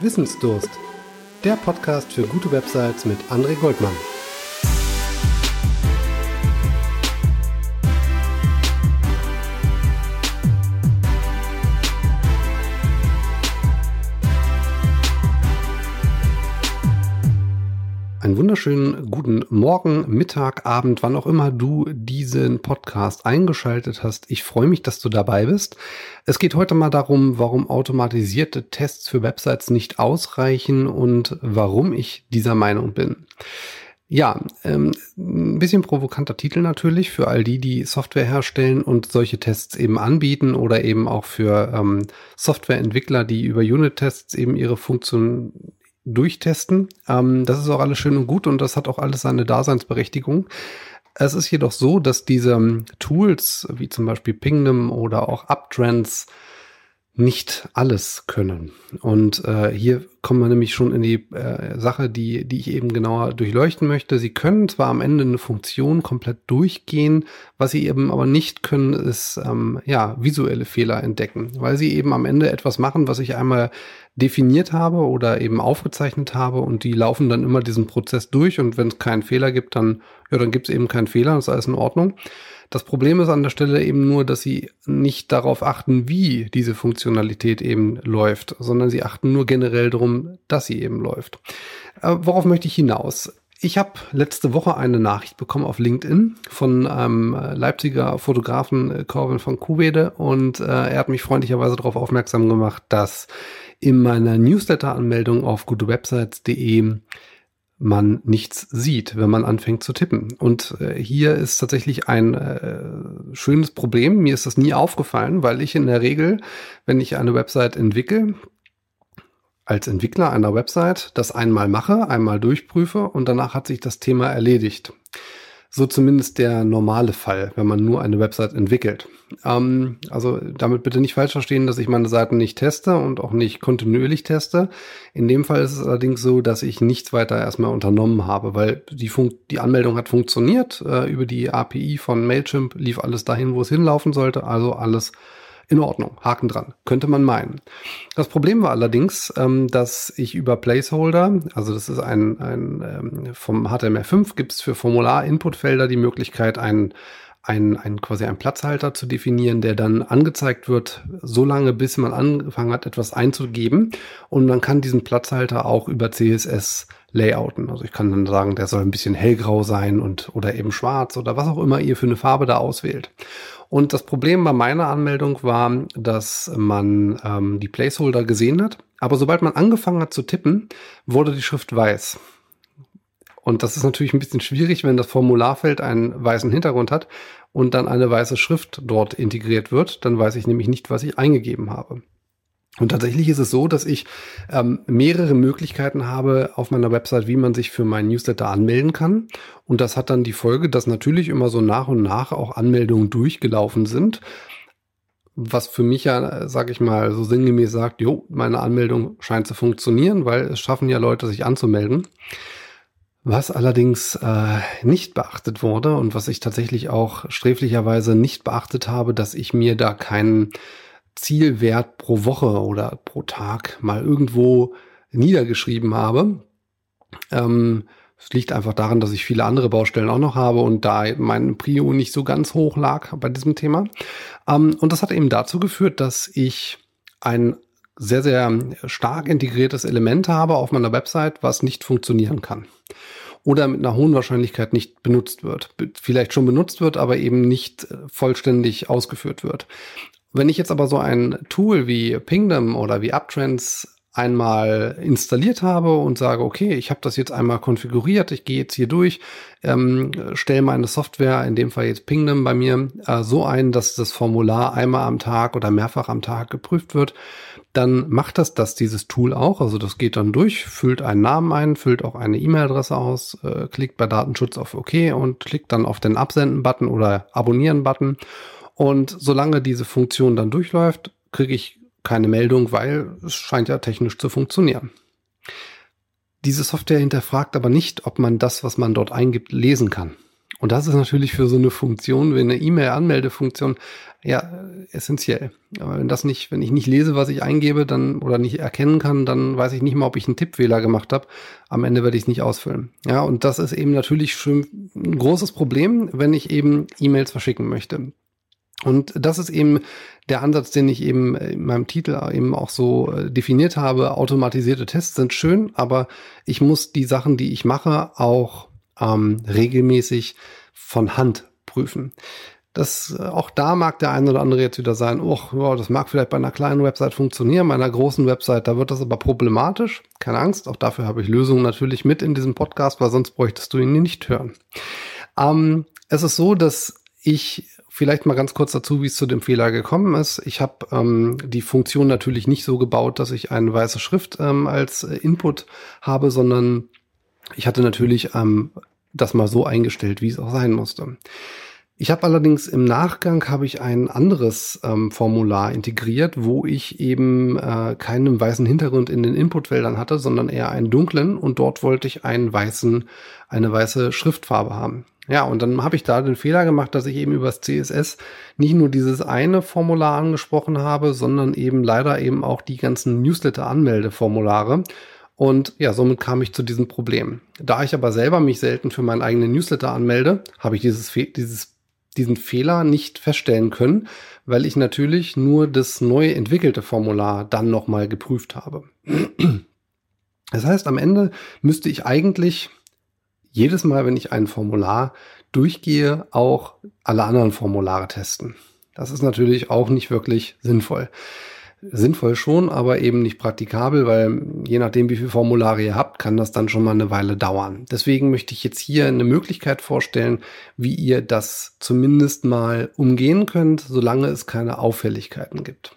Wissensdurst. Der Podcast für gute Websites mit André Goldmann. Einen wunderschönen guten Morgen, Mittag, Abend, wann auch immer du diesen Podcast eingeschaltet hast. Ich freue mich, dass du dabei bist. Es geht heute mal darum, warum automatisierte Tests für Websites nicht ausreichen und warum ich dieser Meinung bin. Ja, ähm, ein bisschen provokanter Titel natürlich für all die, die Software herstellen und solche Tests eben anbieten oder eben auch für ähm, Softwareentwickler, die über Unit-Tests eben ihre Funktion durchtesten. Ähm, das ist auch alles schön und gut und das hat auch alles seine Daseinsberechtigung. Es ist jedoch so, dass diese Tools wie zum Beispiel Pingdom oder auch Uptrends nicht alles können. Und äh, hier kommen wir nämlich schon in die äh, Sache, die, die ich eben genauer durchleuchten möchte. Sie können zwar am Ende eine Funktion komplett durchgehen, was sie eben aber nicht können, ist ähm, ja visuelle Fehler entdecken, weil sie eben am Ende etwas machen, was ich einmal definiert habe oder eben aufgezeichnet habe und die laufen dann immer diesen Prozess durch und wenn es keinen Fehler gibt, dann ja, dann gibt es eben keinen Fehler, das ist alles in Ordnung. Das Problem ist an der Stelle eben nur, dass sie nicht darauf achten, wie diese Funktionalität eben läuft, sondern sie achten nur generell darum, dass sie eben läuft. Äh, worauf möchte ich hinaus? Ich habe letzte Woche eine Nachricht bekommen auf LinkedIn von einem Leipziger Fotografen äh, Corvin von Kuwede und äh, er hat mich freundlicherweise darauf aufmerksam gemacht, dass in meiner Newsletter-Anmeldung auf gutewebsites.de man nichts sieht, wenn man anfängt zu tippen. Und äh, hier ist tatsächlich ein äh, schönes Problem. Mir ist das nie aufgefallen, weil ich in der Regel, wenn ich eine Website entwickle, als Entwickler einer Website das einmal mache, einmal durchprüfe und danach hat sich das Thema erledigt. So zumindest der normale Fall, wenn man nur eine Website entwickelt. Ähm, also damit bitte nicht falsch verstehen, dass ich meine Seiten nicht teste und auch nicht kontinuierlich teste. In dem Fall ist es allerdings so, dass ich nichts weiter erstmal unternommen habe, weil die, Fun die Anmeldung hat funktioniert. Äh, über die API von Mailchimp lief alles dahin, wo es hinlaufen sollte. Also alles in Ordnung, Haken dran, könnte man meinen. Das Problem war allerdings, ähm, dass ich über Placeholder, also das ist ein, ein ähm, vom HTML5 gibt es für Formular-Inputfelder die Möglichkeit, ein ein, ein quasi ein Platzhalter zu definieren, der dann angezeigt wird, so lange bis man angefangen hat, etwas einzugeben. Und man kann diesen Platzhalter auch über CSS layouten. Also ich kann dann sagen, der soll ein bisschen hellgrau sein und oder eben schwarz oder was auch immer ihr für eine Farbe da auswählt. Und das Problem bei meiner Anmeldung war, dass man ähm, die Placeholder gesehen hat, aber sobald man angefangen hat zu tippen, wurde die Schrift weiß. Und das ist natürlich ein bisschen schwierig, wenn das Formularfeld einen weißen Hintergrund hat und dann eine weiße Schrift dort integriert wird. Dann weiß ich nämlich nicht, was ich eingegeben habe. Und tatsächlich ist es so, dass ich ähm, mehrere Möglichkeiten habe auf meiner Website, wie man sich für meinen Newsletter anmelden kann. Und das hat dann die Folge, dass natürlich immer so nach und nach auch Anmeldungen durchgelaufen sind. Was für mich ja, sag ich mal, so sinngemäß sagt, jo, meine Anmeldung scheint zu funktionieren, weil es schaffen ja Leute, sich anzumelden. Was allerdings äh, nicht beachtet wurde und was ich tatsächlich auch sträflicherweise nicht beachtet habe, dass ich mir da keinen Zielwert pro Woche oder pro Tag mal irgendwo niedergeschrieben habe. Ähm, es liegt einfach daran, dass ich viele andere Baustellen auch noch habe und da mein Prio nicht so ganz hoch lag bei diesem Thema. Ähm, und das hat eben dazu geführt, dass ich ein sehr, sehr stark integriertes Element habe auf meiner Website, was nicht funktionieren kann. Oder mit einer hohen Wahrscheinlichkeit nicht benutzt wird. Vielleicht schon benutzt wird, aber eben nicht vollständig ausgeführt wird. Wenn ich jetzt aber so ein Tool wie Pingdom oder wie Uptrends einmal installiert habe und sage, okay, ich habe das jetzt einmal konfiguriert, ich gehe jetzt hier durch, ähm, stelle meine Software, in dem Fall jetzt Pingdom bei mir, äh, so ein, dass das Formular einmal am Tag oder mehrfach am Tag geprüft wird, dann macht das das dieses Tool auch. Also das geht dann durch, füllt einen Namen ein, füllt auch eine E-Mail-Adresse aus, äh, klickt bei Datenschutz auf OK und klickt dann auf den Absenden-Button oder Abonnieren-Button und solange diese Funktion dann durchläuft, kriege ich keine Meldung, weil es scheint ja technisch zu funktionieren. Diese Software hinterfragt aber nicht, ob man das, was man dort eingibt, lesen kann. Und das ist natürlich für so eine Funktion wie eine E-Mail-Anmeldefunktion ja essentiell. Aber wenn das nicht, wenn ich nicht lese, was ich eingebe, dann oder nicht erkennen kann, dann weiß ich nicht mal, ob ich einen Tippfehler gemacht habe. Am Ende werde ich es nicht ausfüllen. Ja, und das ist eben natürlich schon ein großes Problem, wenn ich eben E-Mails verschicken möchte. Und das ist eben der Ansatz, den ich eben in meinem Titel eben auch so äh, definiert habe. Automatisierte Tests sind schön, aber ich muss die Sachen, die ich mache, auch ähm, regelmäßig von Hand prüfen. Das, äh, auch da mag der eine oder andere jetzt wieder sein, oh, das mag vielleicht bei einer kleinen Website funktionieren, bei einer großen Website, da wird das aber problematisch. Keine Angst, auch dafür habe ich Lösungen natürlich mit in diesem Podcast, weil sonst bräuchtest du ihn nicht hören. Ähm, es ist so, dass ich vielleicht mal ganz kurz dazu, wie es zu dem Fehler gekommen ist. Ich habe ähm, die Funktion natürlich nicht so gebaut, dass ich eine weiße Schrift ähm, als äh, Input habe, sondern ich hatte natürlich ähm, das mal so eingestellt, wie es auch sein musste. Ich habe allerdings im Nachgang habe ich ein anderes ähm, Formular integriert, wo ich eben äh, keinen weißen Hintergrund in den Inputfeldern hatte, sondern eher einen dunklen und dort wollte ich einen weißen, eine weiße Schriftfarbe haben. Ja, und dann habe ich da den Fehler gemacht, dass ich eben übers CSS nicht nur dieses eine Formular angesprochen habe, sondern eben leider eben auch die ganzen Newsletter-Anmeldeformulare. Und ja, somit kam ich zu diesem Problem. Da ich aber selber mich selten für meinen eigenen Newsletter anmelde, habe ich dieses, dieses diesen Fehler nicht feststellen können, weil ich natürlich nur das neu entwickelte Formular dann nochmal geprüft habe. Das heißt, am Ende müsste ich eigentlich jedes Mal, wenn ich ein Formular durchgehe, auch alle anderen Formulare testen. Das ist natürlich auch nicht wirklich sinnvoll sinnvoll schon, aber eben nicht praktikabel, weil je nachdem, wie viele Formulare ihr habt, kann das dann schon mal eine Weile dauern. Deswegen möchte ich jetzt hier eine Möglichkeit vorstellen, wie ihr das zumindest mal umgehen könnt, solange es keine Auffälligkeiten gibt.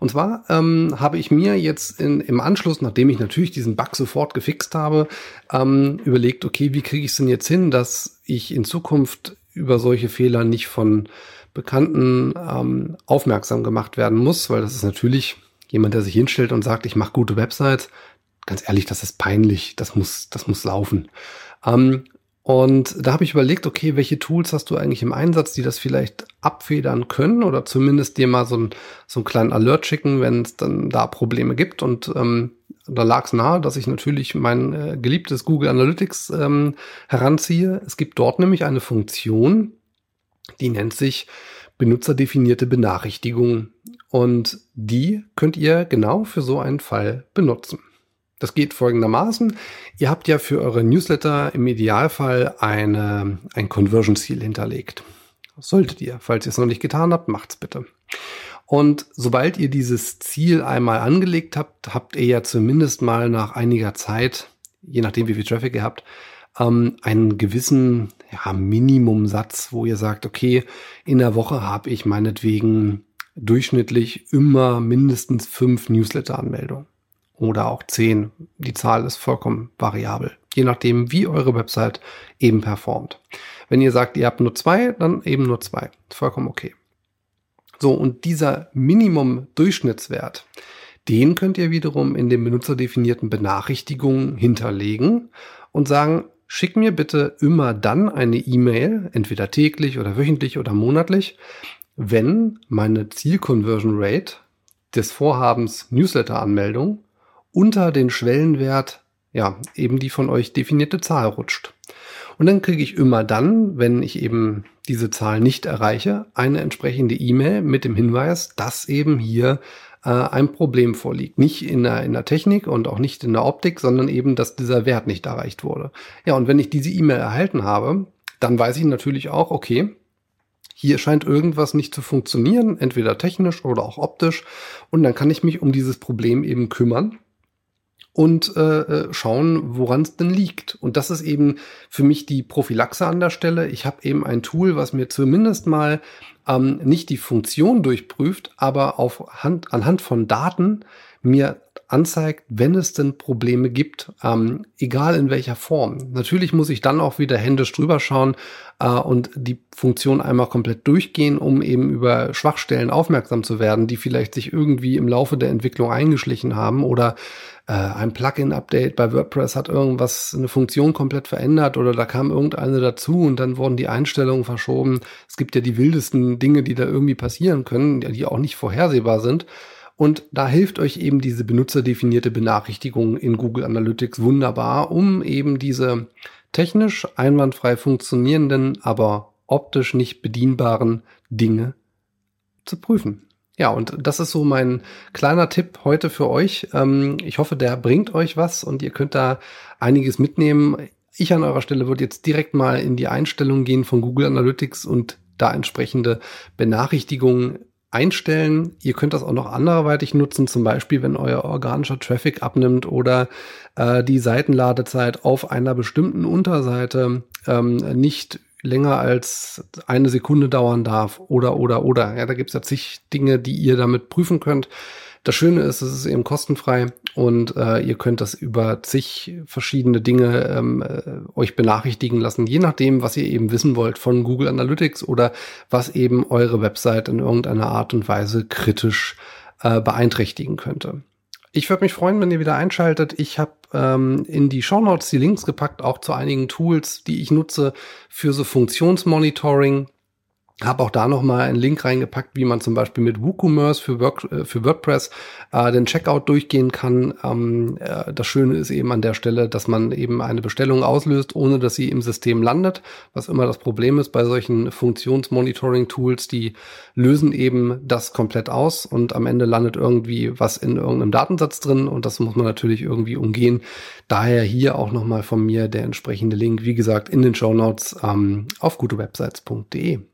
Und zwar ähm, habe ich mir jetzt in, im Anschluss, nachdem ich natürlich diesen Bug sofort gefixt habe, ähm, überlegt, okay, wie kriege ich es denn jetzt hin, dass ich in Zukunft über solche Fehler nicht von Bekannten ähm, aufmerksam gemacht werden muss, weil das ist natürlich jemand, der sich hinstellt und sagt, ich mache gute Websites. Ganz ehrlich, das ist peinlich, das muss, das muss laufen. Ähm, und da habe ich überlegt, okay, welche Tools hast du eigentlich im Einsatz, die das vielleicht abfedern können oder zumindest dir mal so, ein, so einen kleinen Alert schicken, wenn es dann da Probleme gibt. Und ähm, da lag es nahe, dass ich natürlich mein äh, geliebtes Google Analytics ähm, heranziehe. Es gibt dort nämlich eine Funktion, die nennt sich benutzerdefinierte Benachrichtigung und die könnt ihr genau für so einen Fall benutzen. Das geht folgendermaßen. Ihr habt ja für eure Newsletter im Idealfall eine, ein Conversion-Ziel hinterlegt. Solltet ihr. Falls ihr es noch nicht getan habt, macht's bitte. Und sobald ihr dieses Ziel einmal angelegt habt, habt ihr ja zumindest mal nach einiger Zeit, je nachdem wie viel Traffic ihr habt, ähm, einen gewissen ja, Minimumsatz, wo ihr sagt, okay, in der Woche habe ich meinetwegen durchschnittlich immer mindestens fünf Newsletter-Anmeldungen oder auch zehn. Die Zahl ist vollkommen variabel, je nachdem, wie eure Website eben performt. Wenn ihr sagt, ihr habt nur zwei, dann eben nur zwei. Vollkommen okay. So, und dieser Minimum-Durchschnittswert, den könnt ihr wiederum in den benutzerdefinierten Benachrichtigungen hinterlegen und sagen, schick mir bitte immer dann eine E-Mail, entweder täglich oder wöchentlich oder monatlich, wenn meine Zielconversion Rate des Vorhabens Newsletter-Anmeldung unter den Schwellenwert, ja, eben die von euch definierte Zahl rutscht. Und dann kriege ich immer dann, wenn ich eben diese Zahl nicht erreiche, eine entsprechende E-Mail mit dem Hinweis, dass eben hier äh, ein Problem vorliegt. Nicht in der, in der Technik und auch nicht in der Optik, sondern eben, dass dieser Wert nicht erreicht wurde. Ja, und wenn ich diese E-Mail erhalten habe, dann weiß ich natürlich auch, okay, hier scheint irgendwas nicht zu funktionieren, entweder technisch oder auch optisch. Und dann kann ich mich um dieses Problem eben kümmern und äh, äh schauen, woran es denn liegt. Und das ist eben für mich die Prophylaxe an der Stelle. Ich habe eben ein Tool, was mir zumindest mal ähm, nicht die Funktion durchprüft, aber auf Hand, anhand von Daten mir anzeigt, wenn es denn Probleme gibt, ähm, egal in welcher Form. Natürlich muss ich dann auch wieder händisch drüber schauen äh, und die Funktion einmal komplett durchgehen, um eben über Schwachstellen aufmerksam zu werden, die vielleicht sich irgendwie im Laufe der Entwicklung eingeschlichen haben oder ein Plugin-Update bei WordPress hat irgendwas, eine Funktion komplett verändert oder da kam irgendeine dazu und dann wurden die Einstellungen verschoben. Es gibt ja die wildesten Dinge, die da irgendwie passieren können, die auch nicht vorhersehbar sind. Und da hilft euch eben diese benutzerdefinierte Benachrichtigung in Google Analytics wunderbar, um eben diese technisch einwandfrei funktionierenden, aber optisch nicht bedienbaren Dinge zu prüfen. Ja, und das ist so mein kleiner Tipp heute für euch. Ähm, ich hoffe, der bringt euch was und ihr könnt da einiges mitnehmen. Ich an eurer Stelle würde jetzt direkt mal in die Einstellungen gehen von Google Analytics und da entsprechende Benachrichtigungen einstellen. Ihr könnt das auch noch anderweitig nutzen, zum Beispiel, wenn euer organischer Traffic abnimmt oder äh, die Seitenladezeit auf einer bestimmten Unterseite ähm, nicht länger als eine Sekunde dauern darf oder, oder, oder. Ja, da gibt es ja zig Dinge, die ihr damit prüfen könnt. Das Schöne ist, es ist eben kostenfrei und äh, ihr könnt das über zig verschiedene Dinge ähm, äh, euch benachrichtigen lassen, je nachdem, was ihr eben wissen wollt von Google Analytics oder was eben eure Website in irgendeiner Art und Weise kritisch äh, beeinträchtigen könnte. Ich würde mich freuen, wenn ihr wieder einschaltet. Ich habe ähm, in die Show Notes die Links gepackt, auch zu einigen Tools, die ich nutze für so Funktionsmonitoring. Habe auch da nochmal einen Link reingepackt, wie man zum Beispiel mit WooCommerce für, Work, äh, für WordPress äh, den Checkout durchgehen kann. Ähm, äh, das Schöne ist eben an der Stelle, dass man eben eine Bestellung auslöst, ohne dass sie im System landet. Was immer das Problem ist bei solchen Funktionsmonitoring-Tools, die lösen eben das komplett aus und am Ende landet irgendwie was in irgendeinem Datensatz drin und das muss man natürlich irgendwie umgehen. Daher hier auch nochmal von mir der entsprechende Link, wie gesagt, in den Show Notes ähm, auf gutewebsites.de.